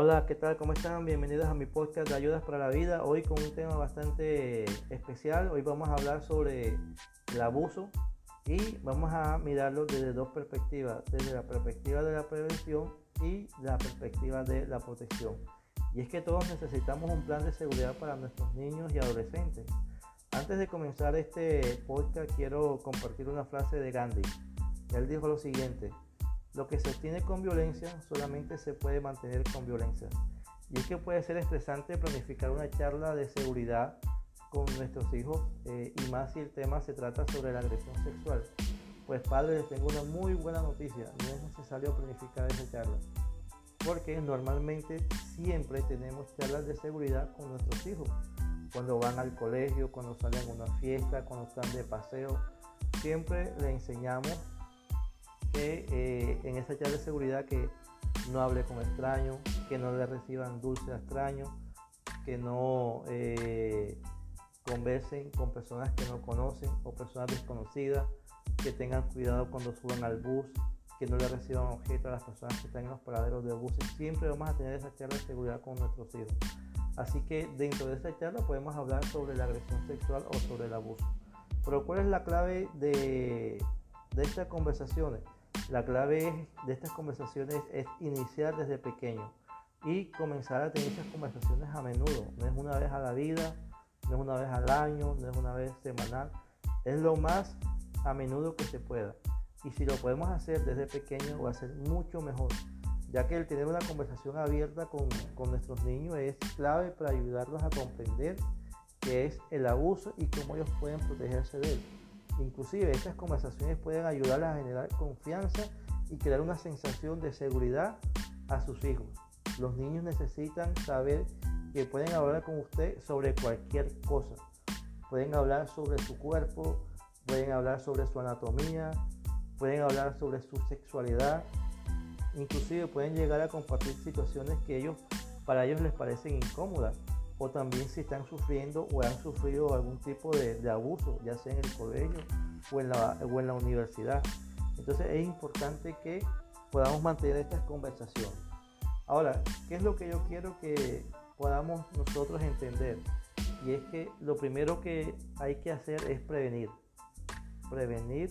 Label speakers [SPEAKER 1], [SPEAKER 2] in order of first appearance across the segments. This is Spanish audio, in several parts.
[SPEAKER 1] Hola, ¿qué tal? ¿Cómo están? Bienvenidos a mi podcast de Ayudas para la Vida. Hoy con un tema bastante especial. Hoy vamos a hablar sobre el abuso y vamos a mirarlo desde dos perspectivas, desde la perspectiva de la prevención y la perspectiva de la protección. Y es que todos necesitamos un plan de seguridad para nuestros niños y adolescentes. Antes de comenzar este podcast quiero compartir una frase de Gandhi. Él dijo lo siguiente, lo que se obtiene con violencia solamente se puede mantener con violencia. Y es que puede ser estresante planificar una charla de seguridad con nuestros hijos eh, y más si el tema se trata sobre la agresión sexual. Pues padres, les tengo una muy buena noticia, no es necesario planificar esa charla. Porque normalmente siempre tenemos charlas de seguridad con nuestros hijos. Cuando van al colegio, cuando salen a una fiesta, cuando están de paseo, siempre les enseñamos eh, en esa charla de seguridad que no hable con extraños, que no le reciban dulce a extraños, que no eh, conversen con personas que no conocen o personas desconocidas, que tengan cuidado cuando suban al bus, que no le reciban objetos a las personas que están en los paraderos de buses. Siempre vamos a tener esa charla de seguridad con nuestros hijos. Así que dentro de esa charla podemos hablar sobre la agresión sexual o sobre el abuso. Pero ¿cuál es la clave de, de estas conversaciones? La clave de estas conversaciones es iniciar desde pequeño y comenzar a tener esas conversaciones a menudo. No es una vez a la vida, no es una vez al año, no es una vez semanal. Es lo más a menudo que se pueda. Y si lo podemos hacer desde pequeño va a ser mucho mejor, ya que el tener una conversación abierta con, con nuestros niños es clave para ayudarlos a comprender qué es el abuso y cómo ellos pueden protegerse de él. Inclusive estas conversaciones pueden ayudarles a generar confianza y crear una sensación de seguridad a sus hijos. Los niños necesitan saber que pueden hablar con usted sobre cualquier cosa. Pueden hablar sobre su cuerpo, pueden hablar sobre su anatomía, pueden hablar sobre su sexualidad. Inclusive pueden llegar a compartir situaciones que ellos para ellos les parecen incómodas o también si están sufriendo o han sufrido algún tipo de, abuso, ya sea en el colegio o en, la, o en la universidad. Entonces es importante que podamos mantener estas conversaciones. Ahora, ¿qué es lo que yo quiero que podamos nosotros entender? Y es que lo primero que hay que hacer es prevenir. Prevenir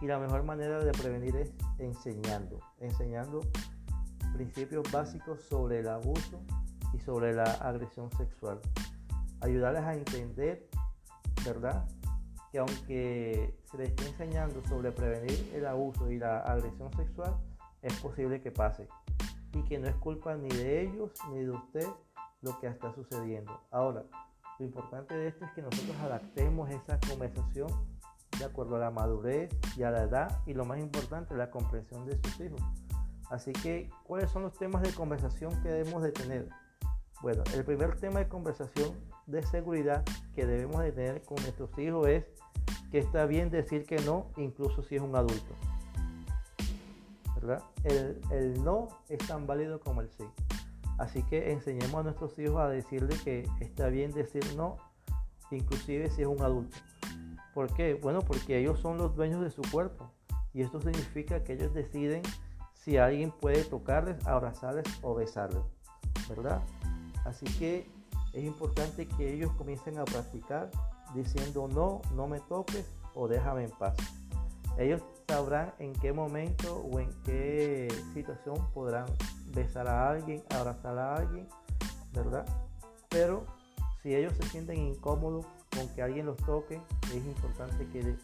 [SPEAKER 1] y la mejor manera de prevenir es enseñando. Enseñando principios básicos sobre el abuso y sobre la agresión sexual. Ayudarles a entender, ¿verdad? Que aunque se les esté enseñando sobre prevenir el abuso y la agresión sexual, es posible que pase. Y que no es culpa ni de ellos ni de usted lo que está sucediendo. Ahora, lo importante de esto es que nosotros adaptemos esa conversación de acuerdo a la madurez y a la edad y lo más importante, la comprensión de sus hijos. Así que, ¿cuáles son los temas de conversación que debemos de tener? Bueno, el primer tema de conversación de seguridad que debemos de tener con nuestros hijos es que está bien decir que no, incluso si es un adulto. ¿Verdad? El, no es tan válido como el sí. Así que enseñemos a nuestros hijos a decirle que está bien decir no, inclusive si es un adulto. ¿Por qué? Bueno, porque ellos son los dueños de su cuerpo. Y esto significa que ellos deciden si alguien puede tocarles, abrazarles o besarles. ¿Verdad? Así que es importante que ellos comiencen a practicar diciendo no, no me toques o déjame en paz. Ellos sabrán en qué momento o en qué situación podrán besar a alguien, abrazar a alguien, ¿verdad? Pero si ellos se sienten incómodos con que alguien los toque, es importante que,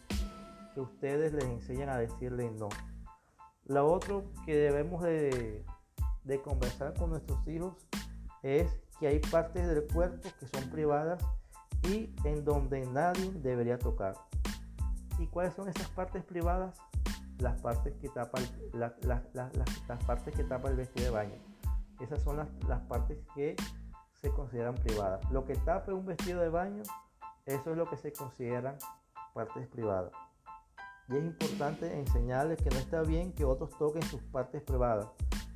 [SPEAKER 1] ustedes les enseñen a decirle no. Lo otro que debemos de, de conversar con nuestros hijos es que hay partes del cuerpo que son privadas y en donde nadie debería tocar. ¿Y cuáles son esas partes privadas? Las partes que tapan la, las partes que tapa el vestido de baño. Esas son las, partes que se consideran privadas. Lo que tapa un vestido de baño, eso es lo que se consideran partes privadas. Y es importante enseñarles que no está bien que otros toquen sus partes privadas,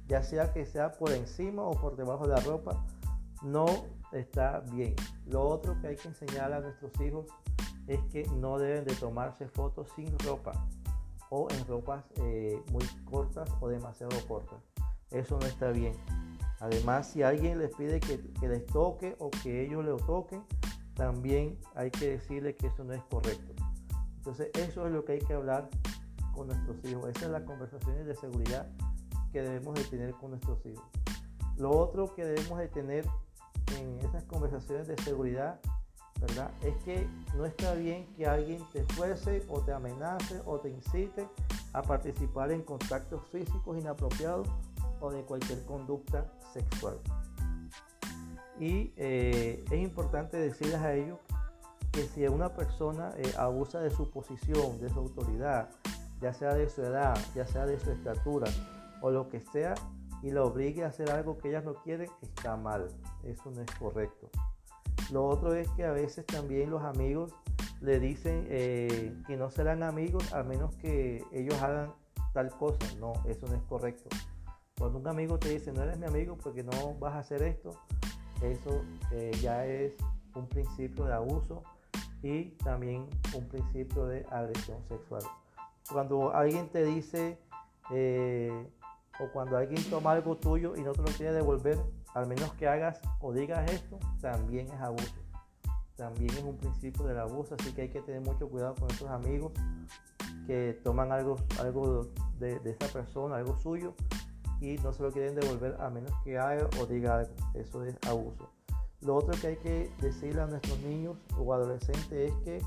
[SPEAKER 1] ya sea que sea por encima o por debajo de la ropa no está bien. Lo otro que hay que enseñar a nuestros hijos es que no deben de tomarse fotos sin ropa o en ropas eh, muy cortas o demasiado cortas. Eso no está bien. Además, si alguien les pide que, les toque o que ellos le toquen, también hay que decirle que eso no es correcto. Entonces, eso es lo que hay que hablar con nuestros hijos. Esas son las conversaciones de seguridad que debemos de tener con nuestros hijos. Lo otro que debemos de tener en esas conversaciones de seguridad, ¿verdad? Es que no está bien que alguien te fuerce o te amenace o te incite a participar en contactos físicos inapropiados o de cualquier conducta sexual. Y eh, es importante decirles a ellos que si una persona eh, abusa de su posición, de su autoridad, ya sea de su edad, ya sea de su estatura o lo que sea, y la obligue a hacer algo que ellas no quieren, está mal. Eso no es correcto. Lo otro es que a veces también los amigos le dicen eh, que no serán amigos a menos que ellos hagan tal cosa. No, eso no es correcto. Cuando un amigo te dice, no eres mi amigo porque no vas a hacer esto, eso eh, ya es un principio de abuso y también un principio de agresión sexual. Cuando alguien te dice, eh, o cuando alguien toma algo tuyo y no te lo quiere devolver, al menos que hagas o digas esto, también es abuso. También es un principio del abuso, así que hay que tener mucho cuidado con esos amigos que toman algo, algo de, esa persona, algo suyo, y no se lo quieren devolver a menos que haga o diga algo. Eso es abuso. Lo otro que hay que decirle a nuestros niños o adolescentes es que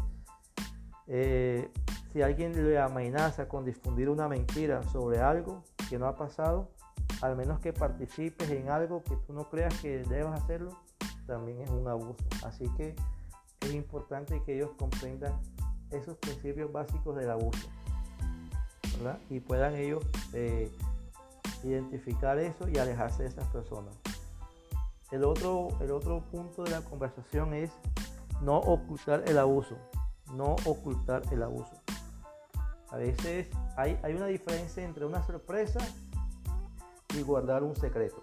[SPEAKER 1] eh, si alguien le amenaza con difundir una mentira sobre algo que no ha pasado, al menos que participes en algo que tú no creas que debas hacerlo, también es un abuso. Así que es importante que ellos comprendan esos principios básicos del abuso y puedan ellos eh, identificar eso y alejarse de esas personas. El otro, el otro punto de la conversación es no ocultar el abuso. No ocultar el abuso. A veces hay, hay una diferencia entre una sorpresa y guardar un secreto.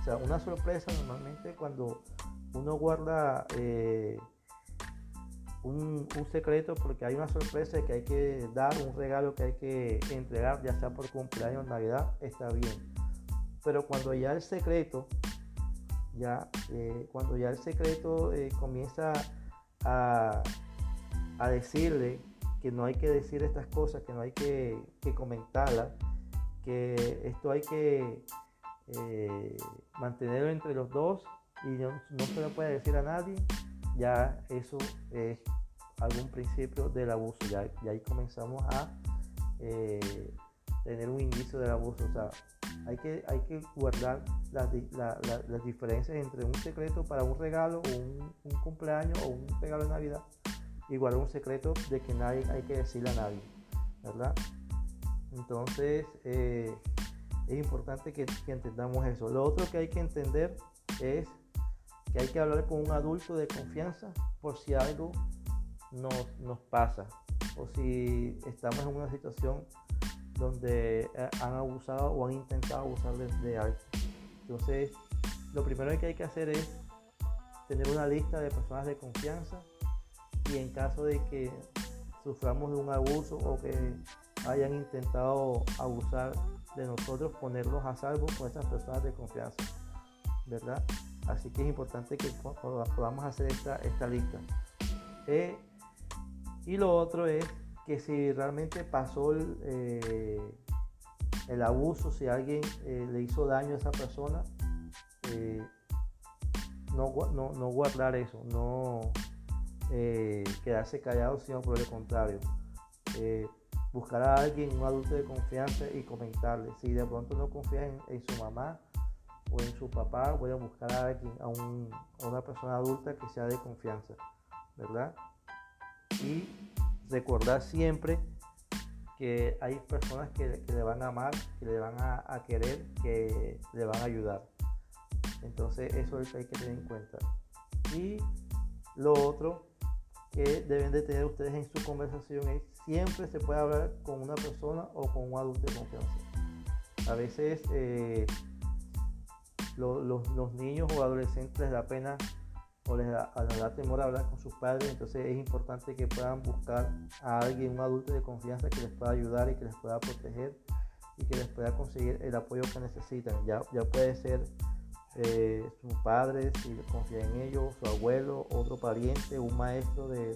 [SPEAKER 1] O sea, una sorpresa normalmente cuando uno guarda eh, un, un, secreto porque hay una sorpresa que hay que dar, un regalo que hay que entregar, ya sea por cumpleaños, Navidad, está bien. Pero cuando ya el secreto, ya, eh, cuando ya el secreto eh, comienza a, a, decirle que no hay que decir estas cosas, que no hay que, comentarlas, que esto hay que eh, mantenerlo entre los dos y no, no se lo puede decir a nadie, ya eso es algún principio del abuso. Ya, ahí comenzamos a eh, tener un indicio del abuso. O sea, hay que, hay que guardar las, las diferencias entre un secreto para un regalo un, un, cumpleaños o un regalo de Navidad y guardar un secreto de que nadie hay que decirle a nadie, ¿verdad? Entonces, eh, es importante que, entendamos eso. Lo otro que hay que entender es que hay que hablar con un adulto de confianza por si algo nos, nos pasa o si estamos en una situación donde eh, han abusado o han intentado abusar de algo. Entonces, lo primero que hay que hacer es tener una lista de personas de confianza y en caso de que suframos de un abuso o que hayan intentado abusar de nosotros, ponerlos a salvo con esas personas de confianza, ¿verdad? Así que es importante que podamos hacer esta, lista. Eh, y lo otro es que si realmente pasó el, eh, abuso, si alguien eh, le hizo daño a esa persona, no, no, no, guardar eso, no quedarse callado, sino por el contrario. buscar a alguien, un adulto de confianza y comentarle. Si de pronto no confía en, su mamá o en su papá, voy a buscar a alguien, a, un, una persona adulta que sea de confianza, ¿verdad? Y recordar siempre que hay personas que, le van a amar, que le van a, querer, que le van a ayudar. Entonces eso es lo que hay que tener en cuenta. Y lo otro que deben de tener ustedes en su conversación es siempre se puede hablar con una persona o con un adulto de confianza. A veces eh, los niños o adolescentes les da pena o les da, temor hablar con sus padres, entonces es importante que puedan buscar a alguien, un adulto de confianza que les pueda ayudar y que les pueda proteger y que les pueda conseguir el apoyo que necesitan. Ya, ya puede ser eh, sus padres, si confía en ellos, su abuelo, otro pariente, un maestro de,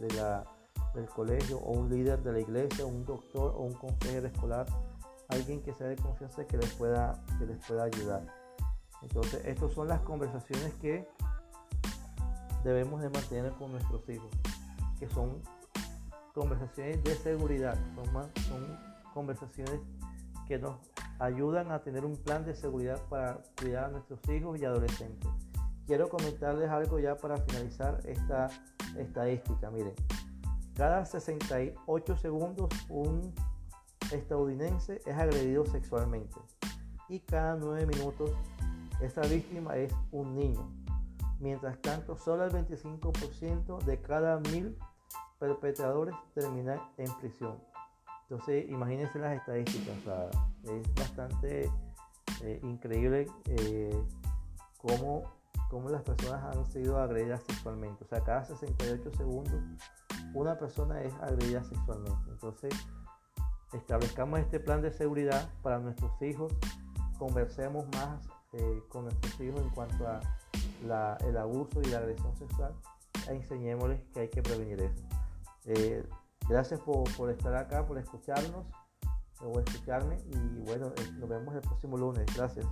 [SPEAKER 1] del colegio o un líder de la iglesia, un doctor o un consejero escolar, alguien que sea de confianza que les pueda, que les pueda ayudar. Entonces, estas son las conversaciones que debemos de mantener con nuestros hijos, que son conversaciones de seguridad, son, más, son conversaciones que nos ayudan a tener un plan de seguridad para cuidar a nuestros hijos y adolescentes. Quiero comentarles algo ya para finalizar esta estadística. Miren, cada 68 segundos un estadounidense es agredido sexualmente y cada 9 minutos esa víctima es un niño. Mientras tanto, solo el 25% de cada mil perpetradores termina en prisión. Entonces, imagínense las estadísticas. es bastante eh, increíble eh, cómo, cómo, las personas han sido agredidas sexualmente. O sea, cada 68 segundos una persona es agredida sexualmente. Entonces, establezcamos este plan de seguridad para nuestros hijos. Conversemos más eh, con nuestros hijos en cuanto a el abuso y la agresión sexual. E enseñémosles que hay que prevenir eso. Gracias por, estar acá, por escucharnos o escucharme y bueno, eh, nos vemos el próximo lunes. Gracias.